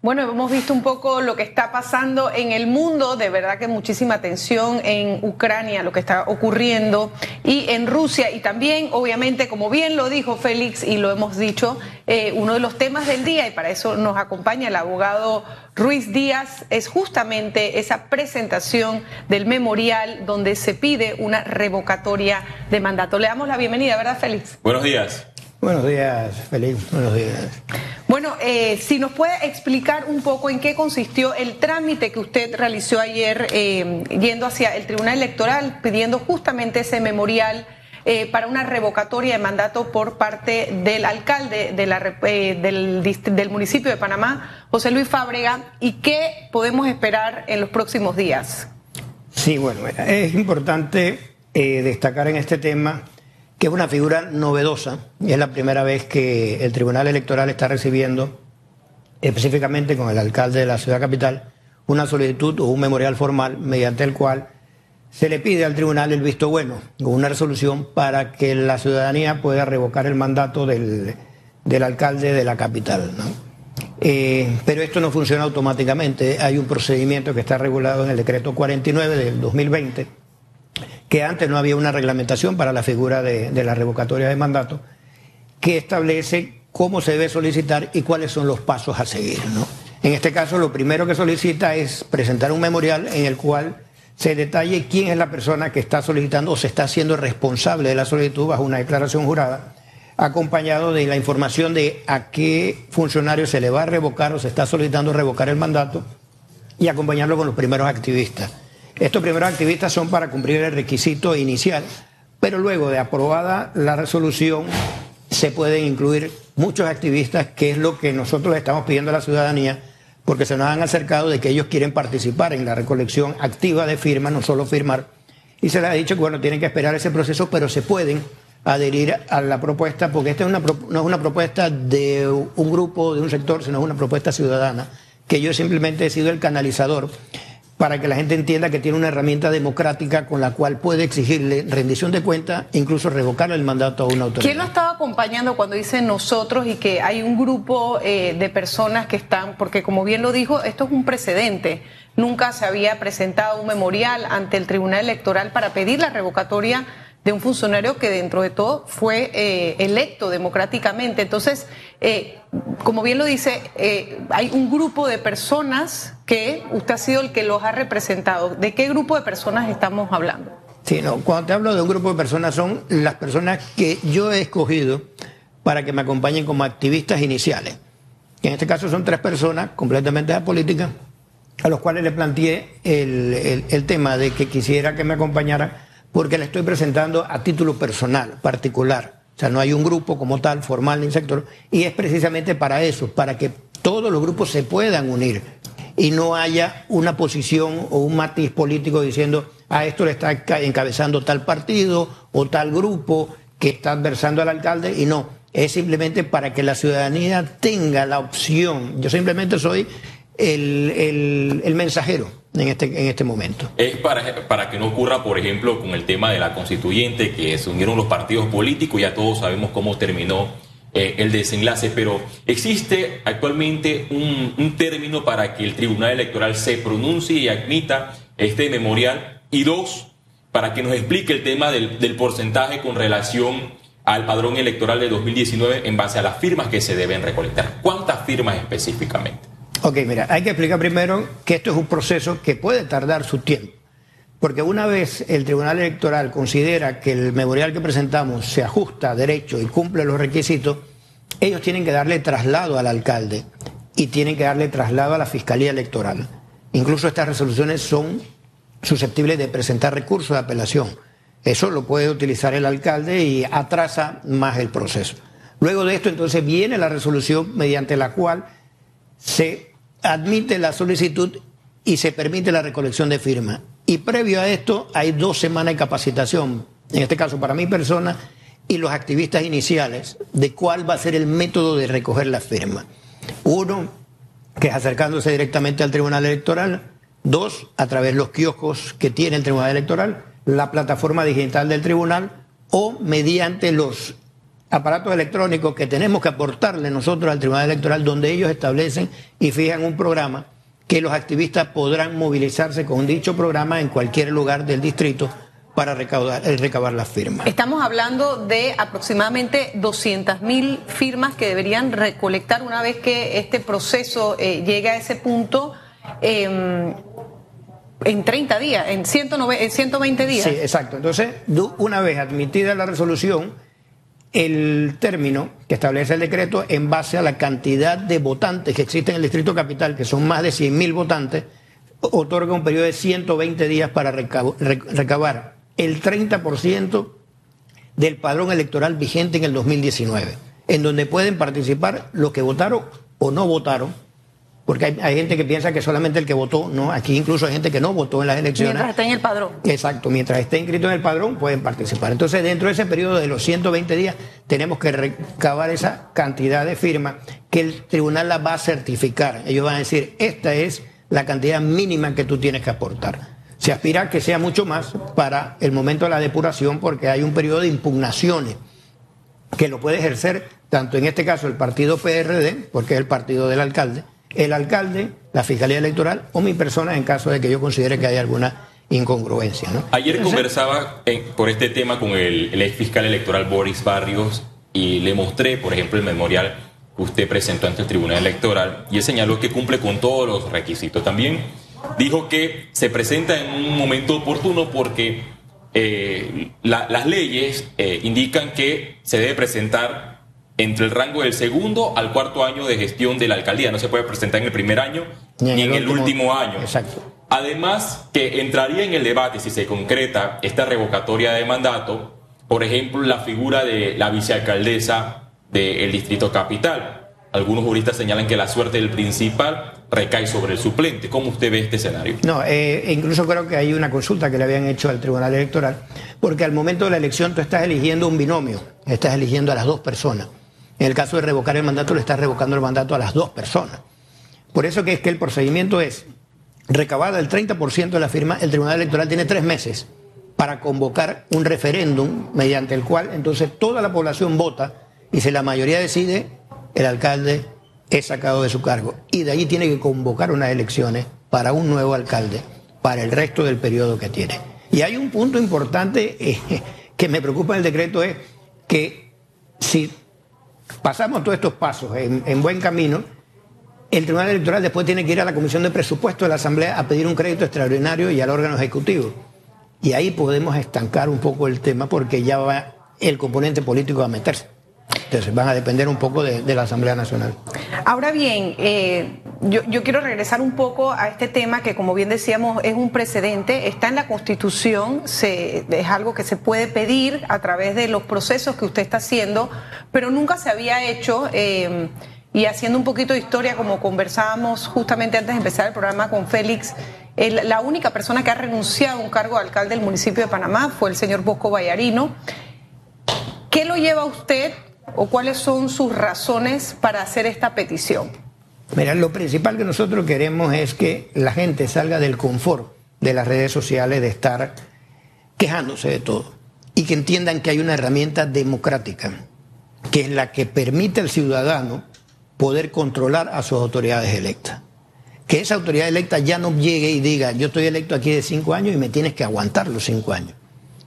Bueno, hemos visto un poco lo que está pasando en el mundo, de verdad que muchísima atención en Ucrania, lo que está ocurriendo, y en Rusia, y también, obviamente, como bien lo dijo Félix y lo hemos dicho, eh, uno de los temas del día, y para eso nos acompaña el abogado Ruiz Díaz, es justamente esa presentación del memorial donde se pide una revocatoria de mandato. Le damos la bienvenida, ¿verdad, Félix? Buenos días. Buenos días, Félix. Buenos días. Bueno, eh, si nos puede explicar un poco en qué consistió el trámite que usted realizó ayer eh, yendo hacia el Tribunal Electoral pidiendo justamente ese memorial eh, para una revocatoria de mandato por parte del alcalde de la, del, del municipio de Panamá, José Luis Fábrega, y qué podemos esperar en los próximos días. Sí, bueno, es importante destacar en este tema que es una figura novedosa y es la primera vez que el Tribunal Electoral está recibiendo, específicamente con el alcalde de la ciudad capital, una solicitud o un memorial formal mediante el cual se le pide al tribunal el visto bueno o una resolución para que la ciudadanía pueda revocar el mandato del, alcalde de la capital. Eh, pero esto no funciona automáticamente. Hay un procedimiento que está regulado en el decreto 49 del 2020 que antes no había una reglamentación para la figura de, la revocatoria de mandato, que establece cómo se debe solicitar y cuáles son los pasos a seguir. En este caso, lo primero que solicita es presentar un memorial en el cual se detalle quién es la persona que está solicitando o se está haciendo responsable de la solicitud bajo una declaración jurada, acompañado de la información de a qué funcionario se le va a revocar o se está solicitando revocar el mandato y acompañarlo con los primeros activistas. Estos primeros activistas son para cumplir el requisito inicial, pero luego de aprobada la resolución se pueden incluir muchos activistas, que es lo que nosotros le estamos pidiendo a la ciudadanía, porque se nos han acercado de que ellos quieren participar en la recolección activa de firmas, no solo firmar. Y se les ha dicho que bueno, tienen que esperar ese proceso, pero se pueden adherir a la propuesta, porque esta no es una propuesta de un grupo, de un sector, sino es una propuesta ciudadana, que yo simplemente he sido el canalizador para que la gente entienda que tiene una herramienta democrática con la cual puede exigirle rendición de cuentas e incluso revocar el mandato a una autoridad. ¿Quién lo estaba acompañando cuando dice nosotros y que hay un grupo eh, de personas que están, porque como bien lo dijo, esto es un precedente. Nunca se había presentado un memorial ante el Tribunal Electoral para pedir la revocatoria de un funcionario que dentro de todo fue eh, electo democráticamente. Entonces, eh, como bien lo dice, eh, hay un grupo de personas que usted ha sido el que los ha representado. ¿De qué grupo de personas estamos hablando? Sí, cuando te hablo de un grupo de personas son las personas que yo he escogido para que me acompañen como activistas iniciales. En este caso son tres personas completamente apolíticas, a los cuales le planteé el, el tema de que quisiera que me acompañaran porque la estoy presentando a título personal, particular. O sea, no hay un grupo como tal, formal ni sector, y es precisamente para eso, para que todos los grupos se puedan unir y no haya una posición o un matiz político diciendo a esto le está encabezando tal partido o tal grupo que está adversando al alcalde y no, es simplemente para que la ciudadanía tenga la opción. Yo simplemente soy el, el mensajero en este, en este momento. Es para, para que no ocurra, por ejemplo, con el tema de la constituyente, que se unieron los partidos políticos, ya todos sabemos cómo terminó eh, el desenlace, pero existe actualmente un, término para que el Tribunal Electoral se pronuncie y admita este memorial, y dos, para que nos explique el tema del, del porcentaje con relación al padrón electoral de 2019 en base a las firmas que se deben recolectar. ¿Cuántas firmas específicamente? Ok, mira, hay que explicar primero que esto es un proceso que puede tardar su tiempo. Porque una vez el Tribunal Electoral considera que el memorial que presentamos se ajusta a derecho y cumple los requisitos, ellos tienen que darle traslado al alcalde y tienen que darle traslado a la Fiscalía Electoral. Incluso estas resoluciones son susceptibles de presentar recursos de apelación. Eso lo puede utilizar el alcalde y atrasa más el proceso. Luego de esto entonces viene la resolución mediante la cual se admite la solicitud y se permite la recolección de firmas. Y previo a esto hay dos semanas de capacitación, en este caso para mi persona y los activistas iniciales, de cuál va a ser el método de recoger las firmas. Uno, que es acercándose directamente al Tribunal Electoral. Dos, a través de los kioscos que tiene el Tribunal Electoral, la plataforma digital del Tribunal o mediante los aparatos electrónicos que tenemos que aportarle nosotros al Tribunal Electoral, donde ellos establecen y fijan un programa que los activistas podrán movilizarse con dicho programa en cualquier lugar del distrito para recaudar, eh, recabar las firmas. Estamos hablando de aproximadamente 200 mil firmas que deberían recolectar una vez que este proceso eh, llegue a ese punto. Em, en 30 días, en, 120 días. Sí, exacto. Entonces, una vez admitida la resolución, el término que establece el decreto en base a la cantidad de votantes que existen en el Distrito Capital, que son más de 100.000 votantes, otorga un periodo de 120 días para recabar el 30% del padrón electoral vigente en el 2019, en donde pueden participar los que votaron o no votaron porque hay, gente que piensa que solamente el que votó, no, aquí incluso hay gente que no votó en las elecciones. Mientras esté en el padrón. Exacto, mientras esté inscrito en el padrón pueden participar. Entonces, dentro de ese periodo de los 120 días, tenemos que recabar esa cantidad de firmas que el tribunal la va a certificar. Ellos van a decir, esta es la cantidad mínima que tú tienes que aportar. Se aspira a que sea mucho más para el momento de la depuración porque hay un periodo de impugnaciones que lo puede ejercer tanto en este caso el partido PRD, porque es el partido del alcalde, el alcalde, la Fiscalía Electoral o mi persona en caso de que yo considere que haya alguna incongruencia. Ayer conversaba eh, por este tema con el, ex fiscal electoral Boris Barrios y le mostré, por ejemplo, el memorial que usted presentó ante el Tribunal Electoral y él señaló que cumple con todos los requisitos. También dijo que se presenta en un momento oportuno porque eh, las leyes eh, indican que se debe presentar entre el rango del segundo al cuarto año de gestión de la alcaldía. No se puede presentar en el primer año ni en, el, último, año. Exacto. Además, que entraría en el debate si se concreta esta revocatoria de mandato, por ejemplo, la figura de la vicealcaldesa del distrito capital. Algunos juristas señalan que la suerte del principal recae sobre el suplente. ¿Cómo usted ve este escenario? No, eh, incluso creo que hay una consulta que le habían hecho al Tribunal Electoral, porque al momento de la elección tú estás eligiendo un binomio, estás eligiendo a las dos personas. En el caso de revocar el mandato, le está revocando el mandato a las dos personas. Por eso que es que el procedimiento es recabada el 30% de la firma, el Tribunal Electoral tiene tres meses para convocar un referéndum mediante el cual entonces toda la población vota y si la mayoría decide, el alcalde es sacado de su cargo. Y de ahí tiene que convocar unas elecciones para un nuevo alcalde para el resto del periodo que tiene. Y hay un punto importante eh, que me preocupa en el decreto es que si pasamos todos estos pasos en, buen camino, el Tribunal Electoral después tiene que ir a la Comisión de Presupuesto de la Asamblea a pedir un crédito extraordinario y al órgano ejecutivo. Y ahí podemos estancar un poco el tema porque ya va el componente político a meterse. Entonces van a depender un poco de, la Asamblea Nacional. Ahora bien, eh, yo, quiero regresar un poco a este tema que, como bien decíamos, es un precedente, está en la Constitución, es algo que se puede pedir a través de los procesos que usted está haciendo, pero nunca se había hecho. Eh, y haciendo un poquito de historia, como conversábamos justamente antes de empezar el programa con Félix, la única persona que ha renunciado a un cargo de alcalde del municipio de Panamá fue el señor Bosco Vallarino. ¿Qué lo lleva a usted o cuáles son sus razones para hacer esta petición? Mira, lo principal que nosotros queremos es que la gente salga del confort de las redes sociales, de estar quejándose de todo, y que entiendan que hay una herramienta democrática, que es la que permite al ciudadano poder controlar a sus autoridades electas. Que esa autoridad electa ya no llegue y diga, yo estoy electo aquí de cinco años y me tienes que aguantar los cinco años.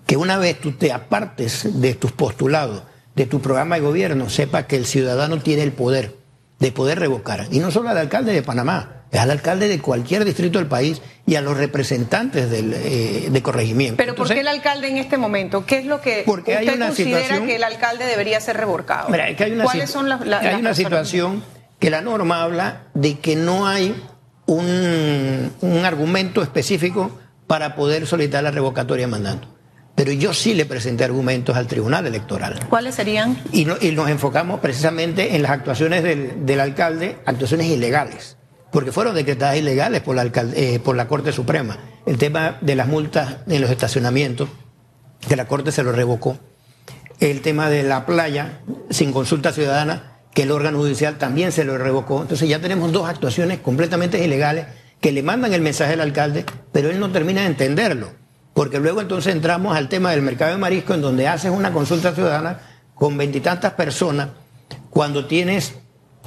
Que una vez tú te apartes de tus postulados de tu programa de gobierno sepa que el ciudadano tiene el poder de poder revocar. Y no solo al alcalde de Panamá, es al alcalde de cualquier distrito del país y a los representantes del, eh, de corregimiento. Pero ¿por qué el alcalde en este momento? ¿Qué es lo que porque usted hay una considera que el alcalde debería ser revocado? hay una ¿Cuáles son las, hay una situación que la norma habla de que no hay un, un argumento específico para poder solicitar la revocatoria de mandato. Pero yo sí le presenté argumentos al Tribunal Electoral. ¿Cuáles serían? Y, nos enfocamos precisamente en las actuaciones del, alcalde, actuaciones ilegales, porque fueron decretadas ilegales por la, eh, por la Corte Suprema. El tema de las multas en los estacionamientos, que la Corte se lo revocó. El tema de la playa, sin consulta ciudadana, que el órgano judicial también se lo revocó. Entonces ya tenemos dos actuaciones completamente ilegales que le mandan el mensaje al alcalde, pero él no termina de entenderlo porque luego entonces entramos al tema del mercado de marisco, en donde haces una consulta ciudadana con veintitantas personas cuando tienes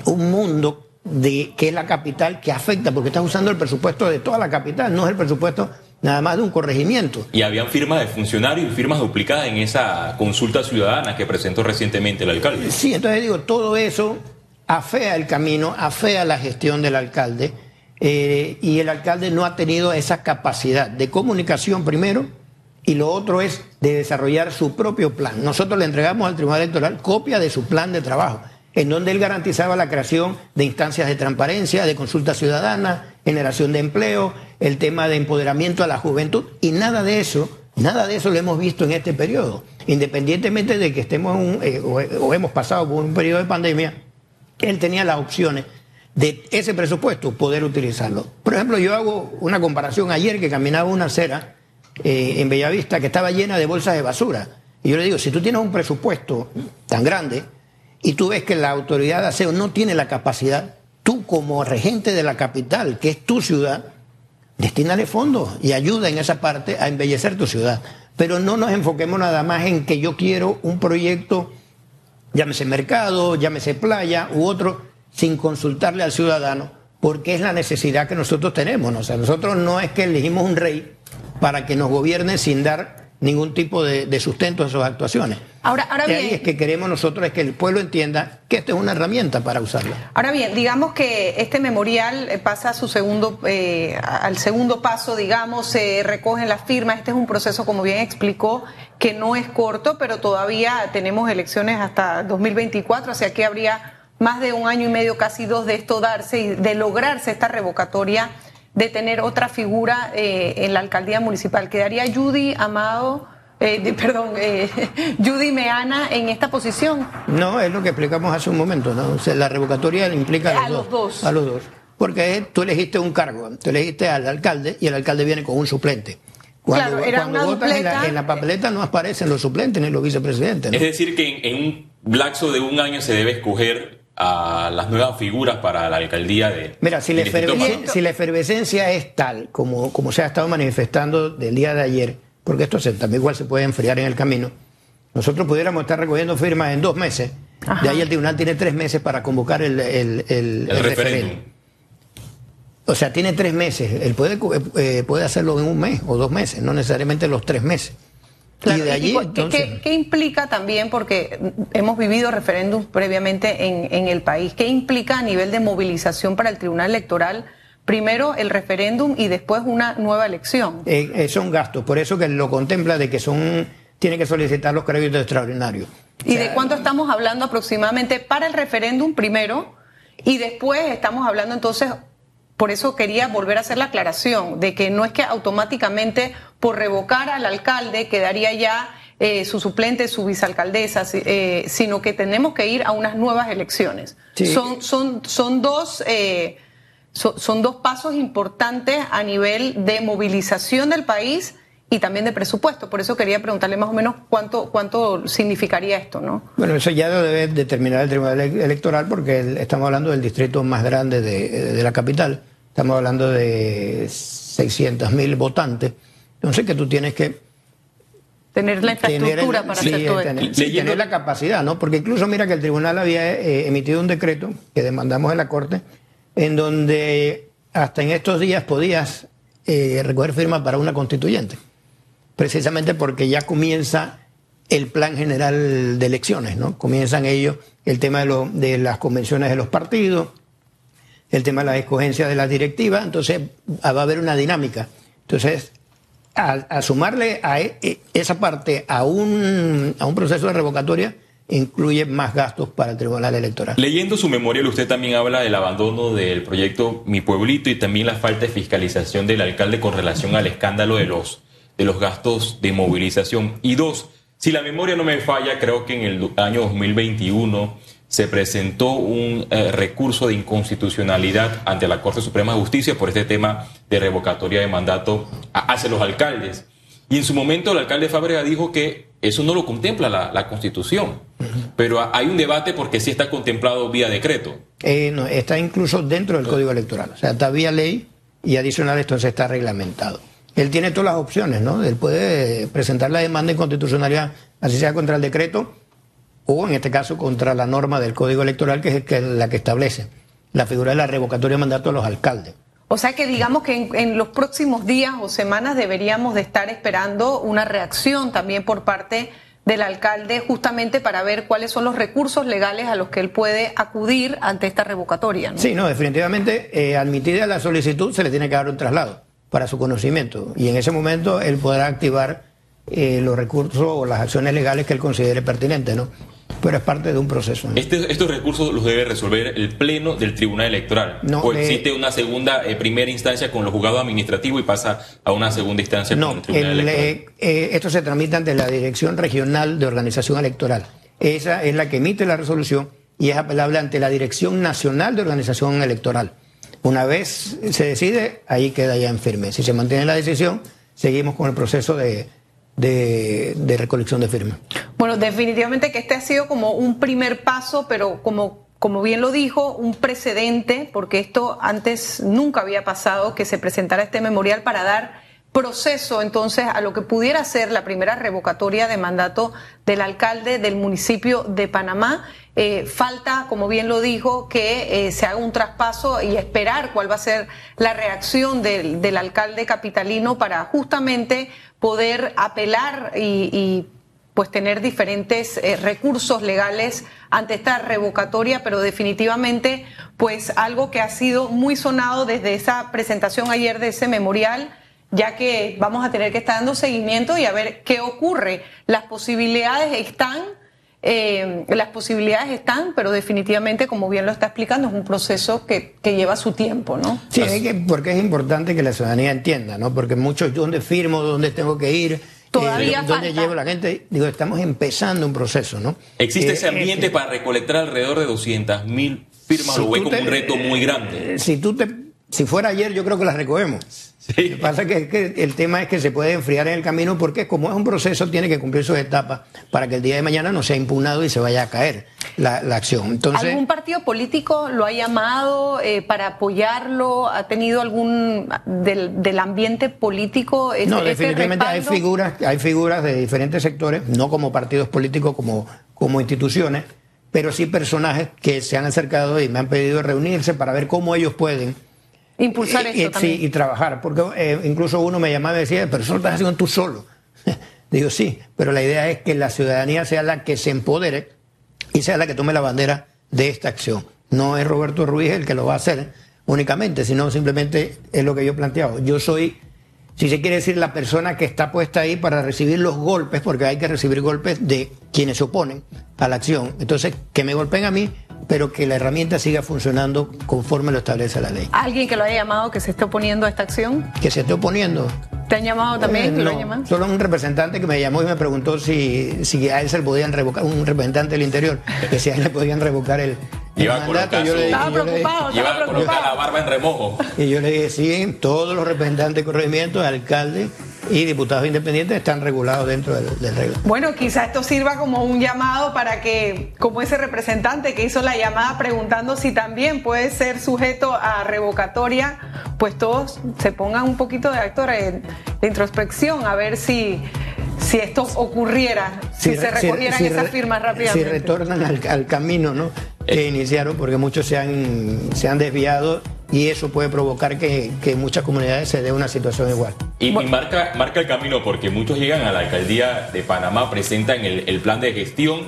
un mundo de que es la capital que afecta, porque estás usando el presupuesto de toda la capital, no es el presupuesto nada más de un corregimiento. Y habían firmas de funcionarios y firmas duplicadas en esa consulta ciudadana que presentó recientemente el alcalde. Sí, entonces digo, todo eso afea el camino, afea la gestión del alcalde, eh, y el alcalde no ha tenido esa capacidad de comunicación primero, y lo otro es de desarrollar su propio plan. Nosotros le entregamos al Tribunal Electoral copia de su plan de trabajo, en donde él garantizaba la creación de instancias de transparencia, de consulta ciudadana, generación de empleo, el tema de empoderamiento a la juventud, y nada de eso, nada de eso lo hemos visto en este periodo. Independientemente de que estemos eh, o, hemos pasado por un periodo de pandemia, él tenía las opciones de ese presupuesto poder utilizarlo. Por ejemplo, yo hago una comparación ayer que caminaba una acera eh, en Bellavista que estaba llena de bolsas de basura. Y yo le digo, si tú tienes un presupuesto tan grande y tú ves que la autoridad de aseo no tiene la capacidad, tú como regente de la capital, que es tu ciudad, destínale fondos y ayuda en esa parte a embellecer tu ciudad. Pero no nos enfoquemos nada más en que yo quiero un proyecto, llámese mercado, llámese playa u otro, sin consultarle al ciudadano, porque es la necesidad que nosotros tenemos. O sea, nosotros no es que elegimos un rey para que nos gobierne sin dar ningún tipo de, sustento a sus actuaciones. Ahora, ahora bien, es que queremos nosotros es que el pueblo entienda que esta es una herramienta para usarla. Ahora bien, digamos que este memorial eh, pasa a su segundo, eh, al segundo paso, digamos, se recogen las firmas. Este es un proceso, como bien explicó, que no es corto, pero todavía tenemos elecciones hasta 2024, o sea que habría más de un año y medio, casi dos, de esto darse y de lograrse esta revocatoria de tener otra figura eh, en la alcaldía municipal. ¿Quedaría Judy Amado, eh, perdón, eh, Judy Meana en esta posición? No, es lo que explicamos hace un momento, ¿no? la revocatoria implica a, los, dos, A los dos. Porque tú elegiste un cargo, tú elegiste al alcalde y el alcalde viene con un suplente. Cuando, claro, cuando votas en la, papeleta no aparecen los suplentes ni los vicepresidentes. Es decir, que en, en un lapso de un año se debe escoger a las nuevas figuras para la alcaldía de. Mira, si, la, efervescencia, es tal como, como se ha estado manifestando del día de ayer, porque esto también igual se puede enfriar en el camino, nosotros pudiéramos estar recogiendo firmas en dos meses. De ahí el tribunal tiene tres meses para convocar el, el, referéndum. O sea, tiene tres meses. Él puede, eh, puede hacerlo en un mes o dos meses, no necesariamente los tres meses y de allí, ¿qué, implica también, porque hemos vivido referéndums previamente en, el país, qué implica a nivel de movilización para el Tribunal Electoral? Primero el referéndum y después una nueva elección. Eh, eh, son gastos, por eso que lo contempla de que son tiene que solicitar los créditos extraordinarios. ¿Y de cuánto estamos hablando aproximadamente para el referéndum primero? Y después estamos hablando entonces por eso quería volver a hacer la aclaración de que no es que automáticamente por revocar al alcalde quedaría ya eh, su suplente, su vicealcaldesa, eh, sino que tenemos que ir a unas nuevas elecciones. Son, son, son, dos, eh, son dos pasos importantes a nivel de movilización del país y también de presupuesto. Por eso quería preguntarle más o menos cuánto, cuánto significaría esto, ¿no? Bueno, eso ya lo debe determinar el Tribunal Electoral porque estamos hablando del distrito más grande de, la capital. Estamos hablando de 600.000 votantes. Entonces que tú tienes que tener la infraestructura para hacer todo tener, esto. tener la capacidad, ¿no? Porque incluso mira que el tribunal había eh, emitido un decreto que demandamos en la Corte en donde hasta en estos días podías eh, recoger firmas para una constituyente precisamente porque ya comienza el plan general de elecciones, ¿no? Comienzan ellos el tema de, de las convenciones de los partidos, el tema de la escogencia de la directiva, entonces va a haber una dinámica. Entonces, a, sumarle a e, e, esa parte a un, a un proceso de revocatoria, incluye más gastos para el Tribunal Electoral. Leyendo su memorial, usted también habla del abandono del proyecto Mi Pueblito y también la falta de fiscalización del alcalde con relación al escándalo de los de los gastos de movilización. Y dos, si la memoria no me falla, creo que en el año 2021 se presentó un eh, recurso de inconstitucionalidad ante la Corte Suprema de Justicia por este tema de revocatoria de mandato hacia los alcaldes. Y en su momento el alcalde Fábrega dijo que eso no lo contempla la, Constitución. Pero hay un debate porque sí está contemplado vía decreto. Eh, no, está incluso dentro del Código Electoral. O sea, está vía ley y adicional esto se está reglamentado él tiene todas las opciones, ¿no? Él puede presentar la demanda de inconstitucionalidad, así sea contra el decreto, o en este caso contra la norma del Código Electoral, que es la que establece la figura de la revocatoria de mandato de los alcaldes. O sea que digamos que en, los próximos días o semanas deberíamos de estar esperando una reacción también por parte del alcalde justamente para ver cuáles son los recursos legales a los que él puede acudir ante esta revocatoria. Sí, no, definitivamente eh, admitida la solicitud se le tiene que dar un traslado para su conocimiento y en ese momento él podrá activar eh, los recursos o las acciones legales que él considere pertinentes, ¿no? pero es parte de un proceso. Este, estos recursos los debe resolver el Pleno del Tribunal Electoral. No, o existe una segunda, eh, primera instancia con los juzgados administrativos y pasa a una segunda instancia con el Tribunal Electoral. Eh, eh, esto se tramita ante la Dirección Regional de Organización Electoral. Esa es la que emite la resolución y es apelable ante la Dirección Nacional de Organización Electoral. Una vez se decide, ahí queda ya en firme. Si se mantiene la decisión, seguimos con el proceso de de, recolección de firmas. Bueno, definitivamente que este ha sido como un primer paso, pero como como bien lo dijo, un precedente, porque esto antes nunca había pasado, que se presentara este memorial para dar proceso entonces a lo que pudiera ser la primera revocatoria de mandato del alcalde del municipio de Panamá. Eh, falta, como bien lo dijo, que eh, se haga un traspaso y esperar cuál va a ser la reacción del, del alcalde capitalino para justamente poder apelar y, pues tener diferentes eh, recursos legales ante esta revocatoria, pero definitivamente pues algo que ha sido muy sonado desde esa presentación ayer de ese memorial, ya que vamos a tener que estar dando seguimiento y a ver qué ocurre. Las posibilidades están, eh, las posibilidades están, pero definitivamente, como bien lo está explicando, es un proceso que, lleva su tiempo, ¿no? Sí, porque es importante que la ciudadanía entienda, ¿no? Porque muchos, ¿dónde firmo? ¿Dónde tengo que ir? Todavía eh, ¿Dónde llevo la gente? Digo, estamos empezando un proceso, ¿no? ¿Existe ese eh, ambiente para recolectar alrededor de 200 mil firmas? lo ve como un reto muy grande. Si tú te, si fuera ayer, yo creo que las recogemos. Lo que pasa es que, el tema es que se puede enfriar en el camino porque como es un proceso tiene que cumplir sus etapas para que el día de mañana no sea impugnado y se vaya a caer la, acción. Entonces, ¿Algún partido político lo ha llamado eh, para apoyarlo? ¿Ha tenido algún del, ambiente político? Este, no, este definitivamente hay figuras, hay figuras de diferentes sectores, no como partidos políticos, como, como instituciones, pero sí personajes que se han acercado y me han pedido reunirse para ver cómo ellos pueden Impulsar eso también. Sí, y trabajar, porque eh, incluso uno me llamaba y decía, pero eso lo estás haciendo tú solo. Digo, sí, pero la idea es que la ciudadanía sea la que se empodere y sea la que tome la bandera de esta acción. No es Roberto Ruiz el que lo va a hacer únicamente, sino simplemente es lo que yo he planteado. Yo soy, si se quiere decir, la persona que está puesta ahí para recibir los golpes, porque hay que recibir golpes de quienes se oponen a la acción. Entonces, que me golpeen a mí pero que la herramienta siga funcionando conforme lo establece la ley. ¿Alguien que lo haya llamado que se esté oponiendo a esta acción? Que se esté oponiendo. ¿Te han llamado también? Eh, no, solo un representante que me llamó y me preguntó si, si a él se le podían revocar, un representante del interior, que si a él le podían revocar el, Iba a colocar, yo le, estaba preocupado, iba a colocar la barba en remojo. Y yo le dije, sí, todos los representantes de corregimiento, alcaldes y diputados independientes están regulados dentro del, del regla. Bueno, quizá esto sirva como un llamado para que, como ese representante que hizo la llamada preguntando si también puede ser sujeto a revocatoria, pues todos se pongan un poquito de actor de introspección a ver si si esto ocurriera, si, se recogieran esas firmas rápidamente. Si retornan al, camino ¿no? que eh. iniciaron, porque muchos se han, se han desviado y eso puede provocar que, que muchas comunidades se dé una situación igual. Y, marca, marca el camino porque muchos llegan a la alcaldía de Panamá, presentan el, el plan de gestión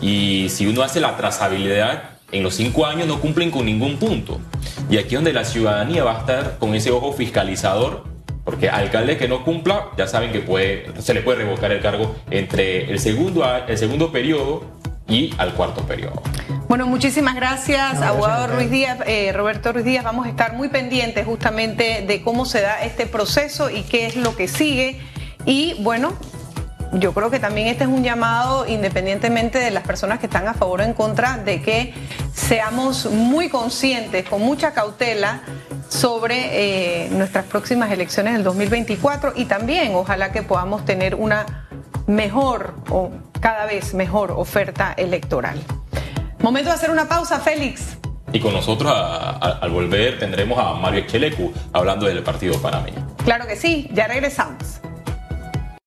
y si uno hace la trazabilidad, en los cinco años no cumplen con ningún punto. Y aquí es donde la ciudadanía va a estar con ese ojo fiscalizador porque alcalde que no cumpla, ya saben que puede, se le puede revocar el cargo entre el segundo, el segundo periodo y al cuarto periodo. Bueno, muchísimas gracias, abogado Ruiz Díaz, eh, Roberto Ruiz Díaz. Vamos a estar muy pendientes justamente de cómo se da este proceso y qué es lo que sigue. Y bueno, yo creo que también este es un llamado, independientemente de las personas que están a favor o en contra, de que seamos muy conscientes, con mucha cautela, sobre eh, nuestras próximas elecciones del 2024 y también ojalá que podamos tener una mejor o cada vez mejor oferta electoral. Momento de hacer una pausa, Félix. Y con nosotros al volver tendremos a Mario Echelecu hablando del partido panameño. Claro que sí, ya regresamos.